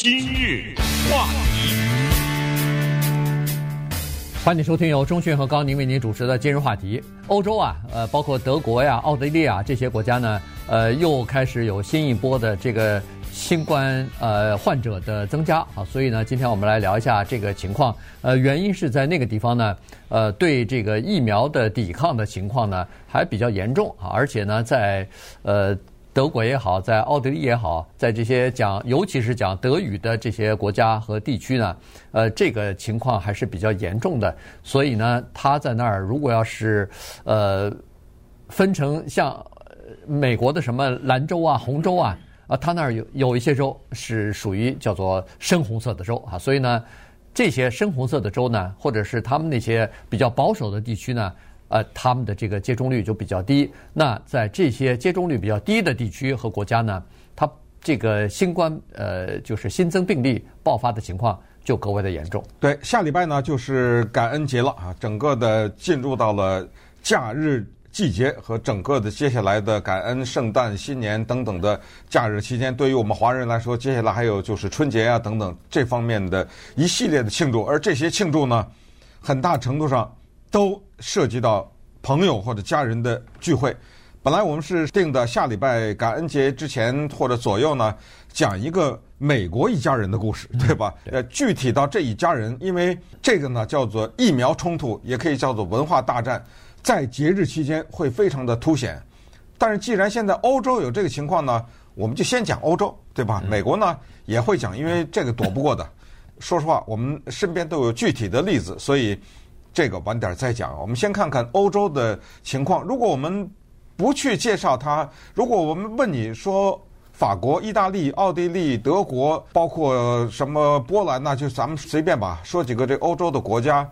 今日话题，欢迎收听由钟讯和高宁为您主持的今日话题。欧洲啊，呃，包括德国呀、奥地利啊这些国家呢，呃，又开始有新一波的这个新冠呃患者的增加啊，所以呢，今天我们来聊一下这个情况。呃，原因是在那个地方呢，呃，对这个疫苗的抵抗的情况呢还比较严重啊，而且呢，在呃。德国也好，在奥地利也好，在这些讲，尤其是讲德语的这些国家和地区呢，呃，这个情况还是比较严重的。所以呢，他在那儿如果要是呃分成像美国的什么蓝州啊、红州啊，啊，他那儿有有一些州是属于叫做深红色的州啊。所以呢，这些深红色的州呢，或者是他们那些比较保守的地区呢。呃，他们的这个接种率就比较低。那在这些接种率比较低的地区和国家呢，它这个新冠呃，就是新增病例爆发的情况就格外的严重。对，下礼拜呢就是感恩节了啊，整个的进入到了假日季节和整个的接下来的感恩、圣诞、新年等等的假日期间，对于我们华人来说，接下来还有就是春节啊等等这方面的一系列的庆祝，而这些庆祝呢，很大程度上。都涉及到朋友或者家人的聚会。本来我们是定的下礼拜感恩节之前或者左右呢，讲一个美国一家人的故事，对吧？呃，具体到这一家人，因为这个呢叫做疫苗冲突，也可以叫做文化大战，在节日期间会非常的凸显。但是既然现在欧洲有这个情况呢，我们就先讲欧洲，对吧？美国呢也会讲，因为这个躲不过的。说实话，我们身边都有具体的例子，所以。这个晚点再讲。我们先看看欧洲的情况。如果我们不去介绍它，如果我们问你说法国、意大利、奥地利、德国，包括什么波兰，那就咱们随便吧，说几个这欧洲的国家，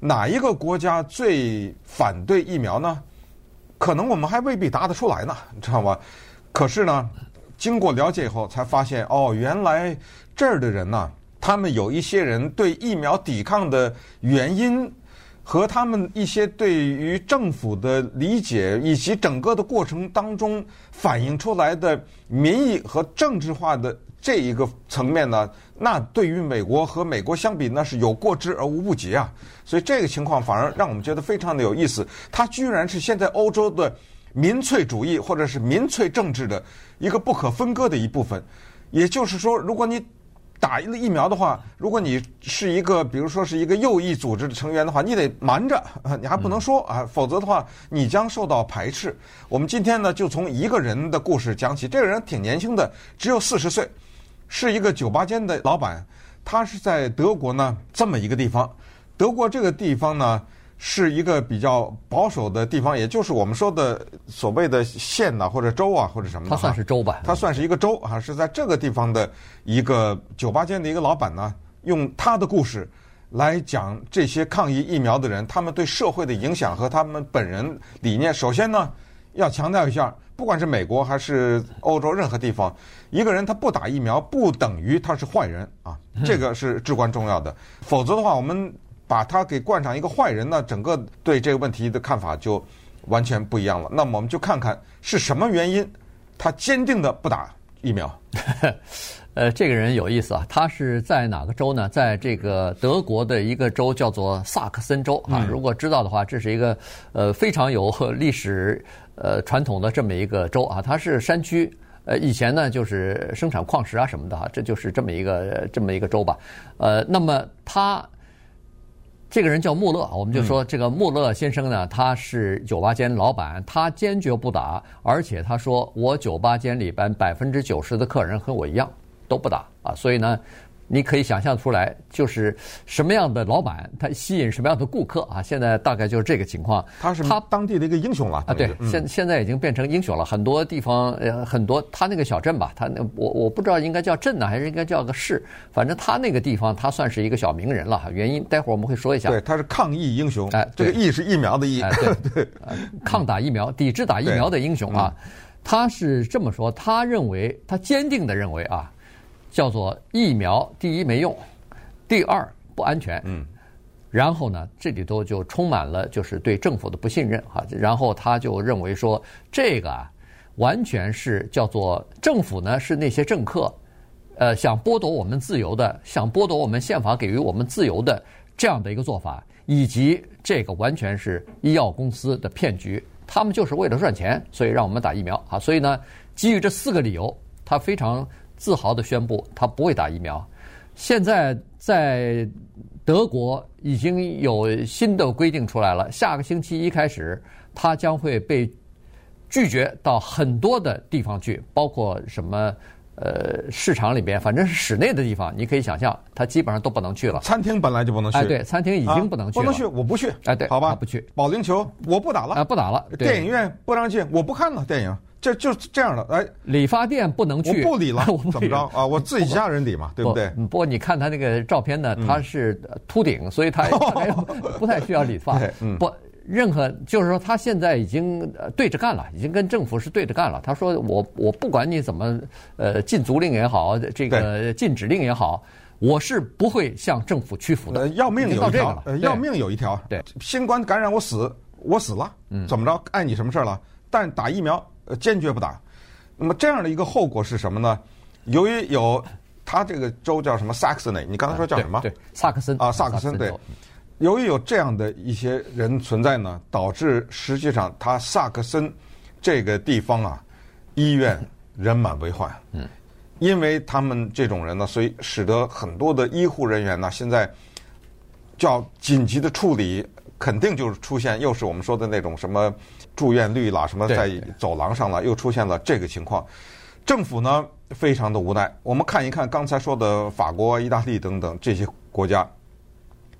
哪一个国家最反对疫苗呢？可能我们还未必答得出来呢，你知道吗？可是呢，经过了解以后才发现，哦，原来这儿的人呢，他们有一些人对疫苗抵抗的原因。和他们一些对于政府的理解，以及整个的过程当中反映出来的民意和政治化的这一个层面呢，那对于美国和美国相比，那是有过之而无不及啊。所以这个情况反而让我们觉得非常的有意思。它居然是现在欧洲的民粹主义或者是民粹政治的一个不可分割的一部分。也就是说，如果你打了疫苗的话，如果你是一个，比如说是一个右翼组织的成员的话，你得瞒着，你还不能说啊，否则的话，你将受到排斥。我们今天呢，就从一个人的故事讲起。这个人挺年轻的，只有四十岁，是一个酒吧间的老板。他是在德国呢这么一个地方，德国这个地方呢。是一个比较保守的地方，也就是我们说的所谓的县呐，或者州啊，或者什么的。它算是州吧？它算是一个州啊，是在这个地方的一个酒吧间的一个老板呢，用他的故事来讲这些抗议疫苗的人，他们对社会的影响和他们本人理念。首先呢，要强调一下，不管是美国还是欧洲任何地方，一个人他不打疫苗不等于他是坏人啊，这个是至关重要的。否则的话，我们。把他给冠上一个坏人呢，整个对这个问题的看法就完全不一样了。那么我们就看看是什么原因，他坚定的不打疫苗。呃，这个人有意思啊，他是在哪个州呢？在这个德国的一个州叫做萨克森州啊。如果知道的话，这是一个呃非常有历史呃传统的这么一个州啊。它是山区，呃，以前呢就是生产矿石啊什么的哈，这就是这么一个这么一个州吧。呃，那么他。这个人叫穆勒，我们就说这个穆勒先生呢，他是酒吧间老板，他坚决不打，而且他说我酒吧间里边百分之九十的客人和我一样都不打啊，所以呢。你可以想象出来，就是什么样的老板，他吸引什么样的顾客啊？现在大概就是这个情况。他是他当地的一个英雄了啊！对，现现在已经变成英雄了。很多地方呃，很多他那个小镇吧，他那我我不知道应该叫镇呢，还是应该叫个市。反正他那个地方，他算是一个小名人了。原因待会儿我们会说一下。对，他是抗疫英雄。哎，这个“疫”是疫苗的“疫”。哎，对对，抗打疫苗、抵制打疫苗的英雄啊！他是这么说，他认为，他坚定的认为啊。叫做疫苗，第一没用，第二不安全。嗯，然后呢，这里头就充满了就是对政府的不信任哈。然后他就认为说，这个啊，完全是叫做政府呢是那些政客，呃，想剥夺我们自由的，想剥夺我们宪法给予我们自由的这样的一个做法，以及这个完全是医药公司的骗局，他们就是为了赚钱，所以让我们打疫苗啊。所以呢，基于这四个理由，他非常自豪地宣布他不会打疫苗。现在在德国已经有新的规定出来了，下个星期一开始，他将会被拒绝到很多的地方去，包括什么？呃，市场里边反正是室内的地方，你可以想象，他基本上都不能去了。餐厅本来就不能去。哎，对，餐厅已经不能去了。不能去，我不去。哎，对，好吧，不去。保龄球我不打了。啊，不打了。电影院不让进，我不看了电影，这就是这样的。哎，理发店不能去，我不理了。我怎么着啊？我自己家人理嘛，对不对？不过你看他那个照片呢，他是秃顶，所以他 不太需要理发。不。任何就是说，他现在已经对着干了，已经跟政府是对着干了。他说：“我我不管你怎么呃禁足令也好，这个禁止令也好，我是不会向政府屈服的。呃”要命有一条，呃、要命有一条。对，新冠感染我死，我死了，嗯，怎么着？碍你什么事儿了？但打疫苗，呃，坚决不打。那么这样的一个后果是什么呢？由于有他这个州叫什么萨克森，你刚才说叫什么？对，萨克森啊，萨克森对。由于有这样的一些人存在呢，导致实际上他萨克森这个地方啊，医院人满为患。嗯，因为他们这种人呢，所以使得很多的医护人员呢，现在叫紧急的处理，肯定就是出现又是我们说的那种什么住院率啦，什么在走廊上了，又出现了这个情况。政府呢，非常的无奈。我们看一看刚才说的法国、意大利等等这些国家，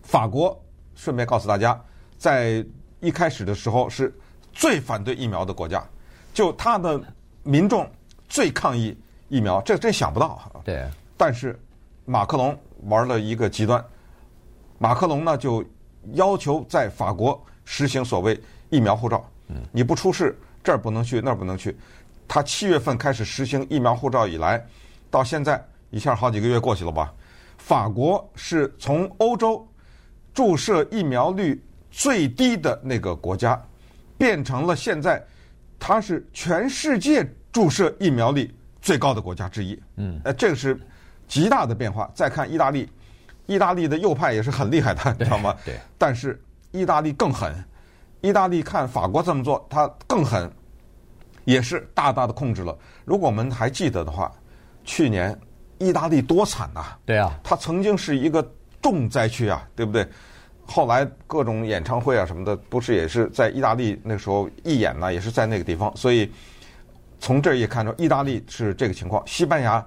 法国。顺便告诉大家，在一开始的时候是最反对疫苗的国家，就他的民众最抗议疫苗，这真想不到。对。但是马克龙玩了一个极端，马克龙呢就要求在法国实行所谓疫苗护照。嗯。你不出示，这儿不能去，那儿不能去。他七月份开始实行疫苗护照以来，到现在一下好几个月过去了吧？法国是从欧洲。注射疫苗率最低的那个国家，变成了现在，它是全世界注射疫苗率最高的国家之一。嗯，呃，这个是极大的变化。再看意大利，意大利的右派也是很厉害的，你知道吗？对。但是意大利更狠，意大利看法国这么做，他更狠，也是大大的控制了。如果我们还记得的话，去年意大利多惨呐！对啊，它曾经是一个重灾区啊，对不对？后来各种演唱会啊什么的，不是也是在意大利那时候义演呢，也是在那个地方。所以从这也看出，意大利是这个情况。西班牙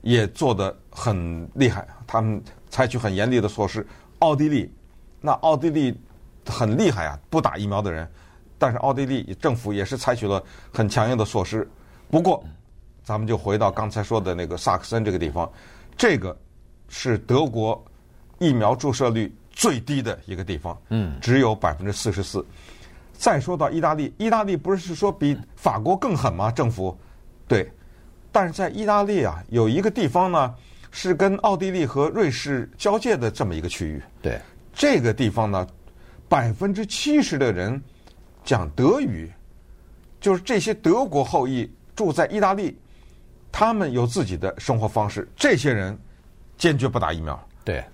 也做得很厉害，他们采取很严厉的措施。奥地利，那奥地利很厉害啊，不打疫苗的人，但是奥地利政府也是采取了很强硬的措施。不过，咱们就回到刚才说的那个萨克森这个地方，这个是德国疫苗注射率。最低的一个地方，嗯，只有百分之四十四。再说到意大利，意大利不是说比法国更狠吗？政府，对，但是在意大利啊，有一个地方呢，是跟奥地利和瑞士交界的这么一个区域。对，这个地方呢，百分之七十的人讲德语，就是这些德国后裔住在意大利，他们有自己的生活方式。这些人坚决不打疫苗。对。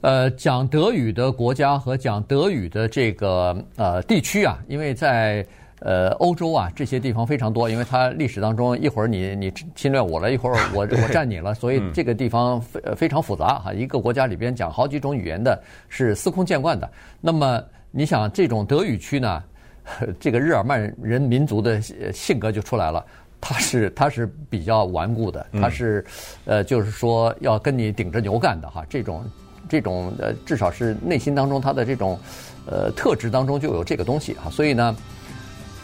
呃，讲德语的国家和讲德语的这个呃地区啊，因为在呃欧洲啊这些地方非常多，因为它历史当中一会儿你你侵略我了，一会儿我我占你了，所以这个地方非非常复杂哈。一个国家里边讲好几种语言的是司空见惯的。那么你想这种德语区呢，这个日耳曼人民族的性格就出来了，他是他是比较顽固的，他是呃就是说要跟你顶着牛干的哈这种。这种呃，至少是内心当中他的这种，呃，特质当中就有这个东西哈。所以呢，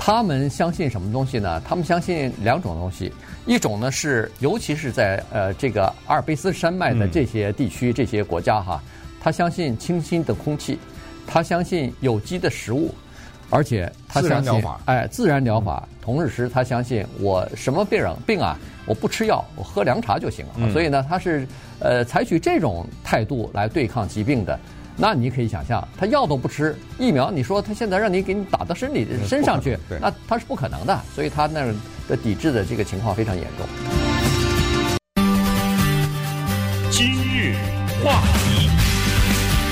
他们相信什么东西呢？他们相信两种东西，一种呢是，尤其是在呃这个阿尔卑斯山脉的这些地区、这些国家哈，他相信清新的空气，他相信有机的食物。而且他相信，哎，自然疗法。同时，他相信我什么病病啊，我不吃药，我喝凉茶就行了。嗯、所以呢，他是呃采取这种态度来对抗疾病的。那你可以想象，他药都不吃，疫苗，你说他现在让你给你打到身体身上去，那他是不可能的。所以他那儿的抵制的这个情况非常严重。今日话题，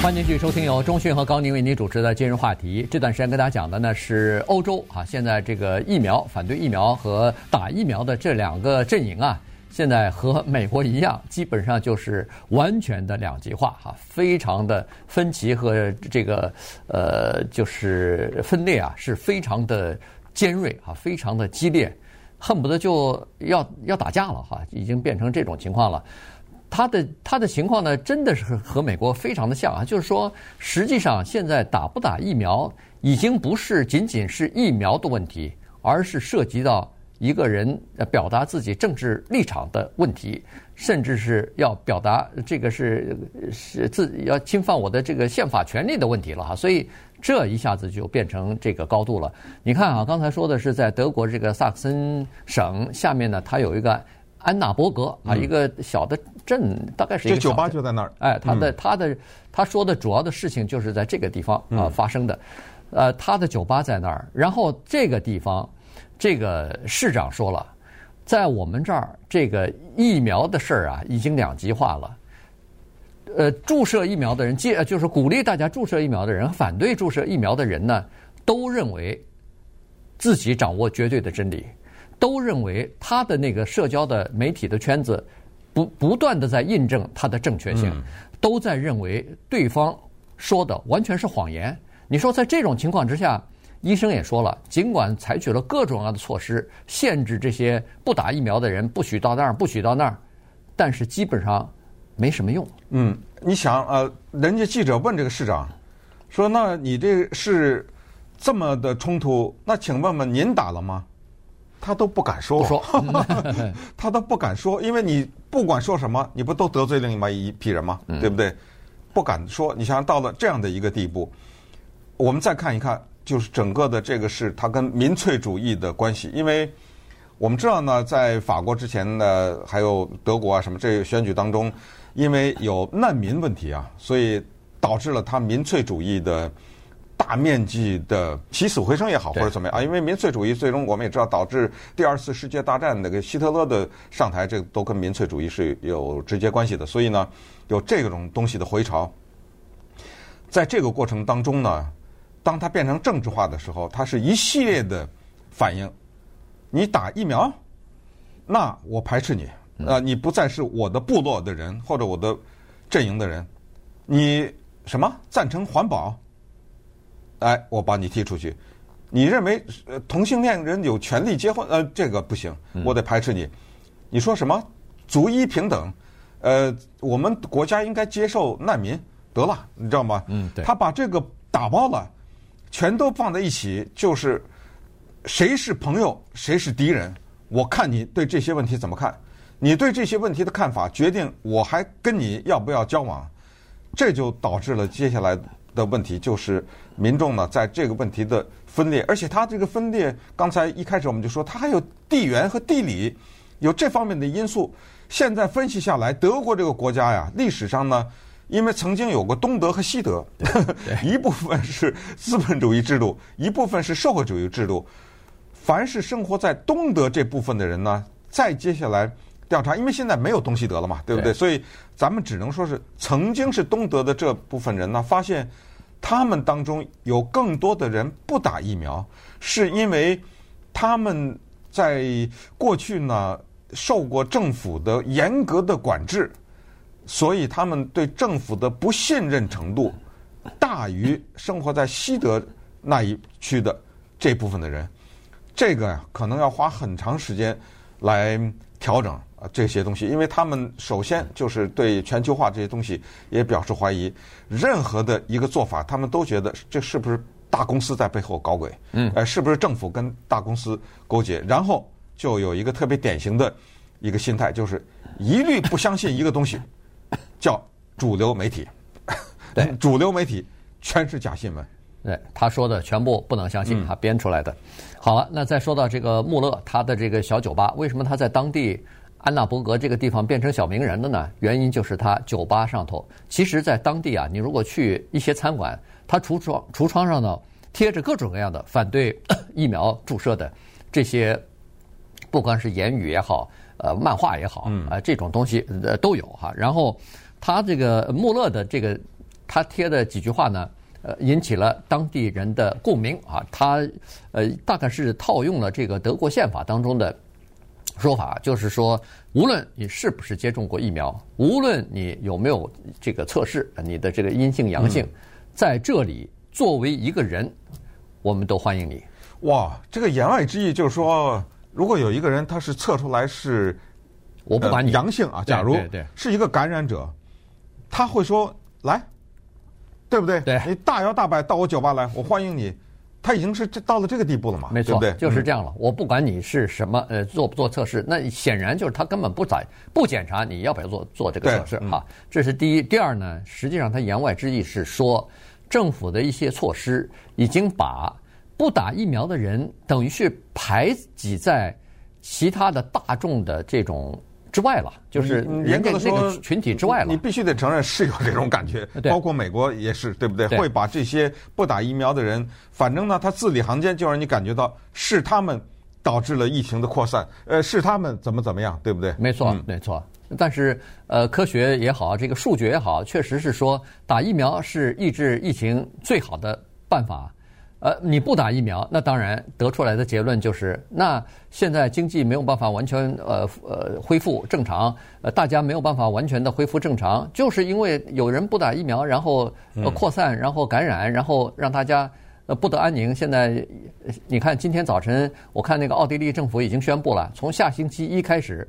欢迎继续收听由钟讯和高宁为您主持的今日话题。这段时间跟大家讲的呢是欧洲啊，现在这个疫苗反对疫苗和打疫苗的这两个阵营啊，现在和美国一样，基本上就是完全的两极化哈，非常的分歧和这个呃就是分裂啊，是非常的尖锐啊，非常的激烈。恨不得就要要打架了哈，已经变成这种情况了。他的他的情况呢，真的是和美国非常的像啊，就是说，实际上现在打不打疫苗，已经不是仅仅是疫苗的问题，而是涉及到一个人表达自己政治立场的问题，甚至是要表达这个是是自要侵犯我的这个宪法权利的问题了哈，所以。这一下子就变成这个高度了。你看啊，刚才说的是在德国这个萨克森省下面呢，它有一个安纳伯格啊，一个小的镇，大概是一个。这酒吧就在那儿。哎，他的他的他说的主要的事情就是在这个地方啊发生的。呃，他的酒吧在那儿，然后这个地方，这个市长说了，在我们这儿这个疫苗的事儿啊，已经两极化了。呃，注射疫苗的人，接就是鼓励大家注射疫苗的人，反对注射疫苗的人呢，都认为自己掌握绝对的真理，都认为他的那个社交的媒体的圈子不 不断的在印证他的正确性，都在认为对方说的完全是谎言。你说在这种情况之下，医生也说了，尽管采取了各种各样的措施，限制这些不打疫苗的人不许到那儿，不许到那儿，但是基本上。没什么用。嗯，你想呃，人家记者问这个市长，说：“那你这是这么的冲突？那请问问您打了吗？”他都不敢说，说，他都不敢说，因为你不管说什么，你不都得罪另外一批人吗？对不对？不敢说。你想到了这样的一个地步，我们再看一看，就是整个的这个是它跟民粹主义的关系，因为我们知道呢，在法国之前呢，还有德国啊什么这个选举当中。因为有难民问题啊，所以导致了他民粹主义的大面积的 起死回生也好，或者怎么样啊？因为民粹主义最终我们也知道，导致第二次世界大战那个希特勒的上台，这都跟民粹主义是有直接关系的。所以呢，有这种东西的回潮，在这个过程当中呢，当它变成政治化的时候，它是一系列的反应。你打疫苗，那我排斥你。啊，你不再是我的部落的人或者我的阵营的人，你什么赞成环保？哎，我把你踢出去。你认为同性恋人有权利结婚？呃，这个不行，我得排斥你。你说什么族裔平等？呃，我们国家应该接受难民。得了，你知道吗？嗯，对。他把这个打包了，全都放在一起，就是谁是朋友，谁是敌人？我看你对这些问题怎么看？你对这些问题的看法，决定我还跟你要不要交往，这就导致了接下来的问题，就是民众呢在这个问题的分裂，而且它这个分裂，刚才一开始我们就说，它还有地缘和地理，有这方面的因素。现在分析下来，德国这个国家呀，历史上呢，因为曾经有过东德和西德，一部分是资本主义制度，一部分是社会主义制度。凡是生活在东德这部分的人呢，再接下来。调查，因为现在没有东西德了嘛，对不对？对。所以咱们只能说是曾经是东德的这部分人呢，发现他们当中有更多的人不打疫苗，是因为他们在过去呢受过政府的严格的管制，所以他们对政府的不信任程度大于生活在西德那一区的这部分的人。这个呀，可能要花很长时间来调整。啊，这些东西，因为他们首先就是对全球化这些东西也表示怀疑，任何的一个做法，他们都觉得这是不是大公司在背后搞鬼？嗯，呃，是不是政府跟大公司勾结？然后就有一个特别典型的一个心态，就是一律不相信一个东西，叫主流媒体。对，主流媒体全是假新闻。对，他说的全部不能相信，他编出来的。好了，那再说到这个穆勒，他的这个小酒吧，为什么他在当地？安纳伯格这个地方变成小名人的呢？原因就是他酒吧上头。其实，在当地啊，你如果去一些餐馆，他橱窗橱窗上呢贴着各种各样的反对 疫苗注射的这些，不管是言语也好，呃，漫画也好，啊、呃，这种东西呃都有哈。然后他这个穆勒的这个他贴的几句话呢，呃，引起了当地人的共鸣啊。他呃，大概是套用了这个德国宪法当中的说法，就是说，无论你是不是接种过疫苗，无论你有没有这个测试你的这个阴性阳性，在这里作为一个人，我们都欢迎你。哇，这个言外之意就是说，如果有一个人他是测出来是。我不管你阳性啊，假如是一个感染者，他会说来，对不对？对，你大摇大摆到我酒吧来，我欢迎你。他已经是这到了这个地步了嘛？没错，对，就是这样了。我不管你是什么，呃，做不做测试，那显然就是他根本不在不检查你要不要做做这个测试哈。这是第一。第二呢，实际上他言外之意是说，政府的一些措施已经把不打疫苗的人等于是排挤在其他的大众的这种。之外了，就是严格的说群体之外了。你必须得承认是有这种感觉，包括美国也是，对不对？会把这些不打疫苗的人，反正呢，他字里行间就让你感觉到是他们导致了疫情的扩散，呃，是他们怎么怎么样，对不对？没错，没错。但是呃，科学也好，这个数据也好，确实是说打疫苗是抑制疫情最好的办法。呃，你不打疫苗，那当然得出来的结论就是，那现在经济没有办法完全呃呃恢复正常，呃，大家没有办法完全的恢复正常，就是因为有人不打疫苗，然后呃扩散，然后感染，然后让大家呃不得安宁。现在你看今天早晨，我看那个奥地利政府已经宣布了，从下星期一开始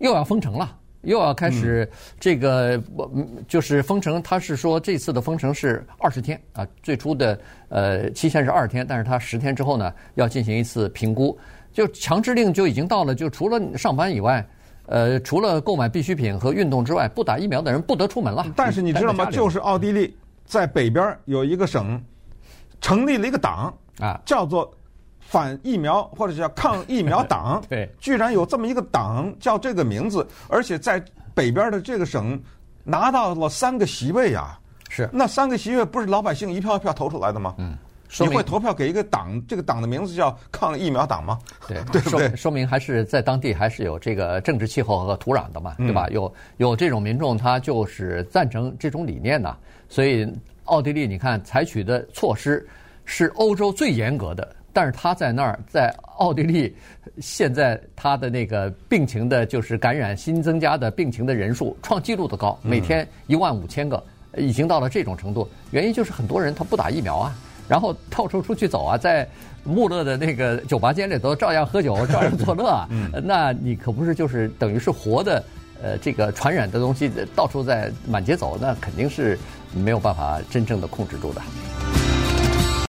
又要封城了。又要开始这个，我就是封城。他是说这次的封城是二十天啊，最初的呃期限是二十天，但是他十天之后呢要进行一次评估。就强制令就已经到了，就除了上班以外，呃，除了购买必需品和运动之外，不打疫苗的人不得出门了。但是你知道吗？就是奥地利在北边有一个省成立了一个党啊，叫做。反疫苗或者叫抗疫苗党，对，居然有这么一个党叫这个名字，而且在北边的这个省拿到了三个席位啊！是，那三个席位不是老百姓一票一票投出来的吗？嗯，你会投票给一个党，这个党的名字叫抗疫苗党吗？对，对不对？说，说明还是在当地还是有这个政治气候和土壤的嘛，对吧？嗯、有有这种民众，他就是赞成这种理念呐。所以奥地利，你看采取的措施是欧洲最严格的。但是他在那儿，在奥地利，现在他的那个病情的，就是感染新增加的病情的人数创纪录的高，每天一万五千个，已经到了这种程度。原因就是很多人他不打疫苗啊，然后到处出去走啊，在穆勒的那个酒吧间里头照样喝酒，照样作乐啊。那你可不是就是等于是活的，呃，这个传染的东西到处在满街走，那肯定是没有办法真正的控制住的。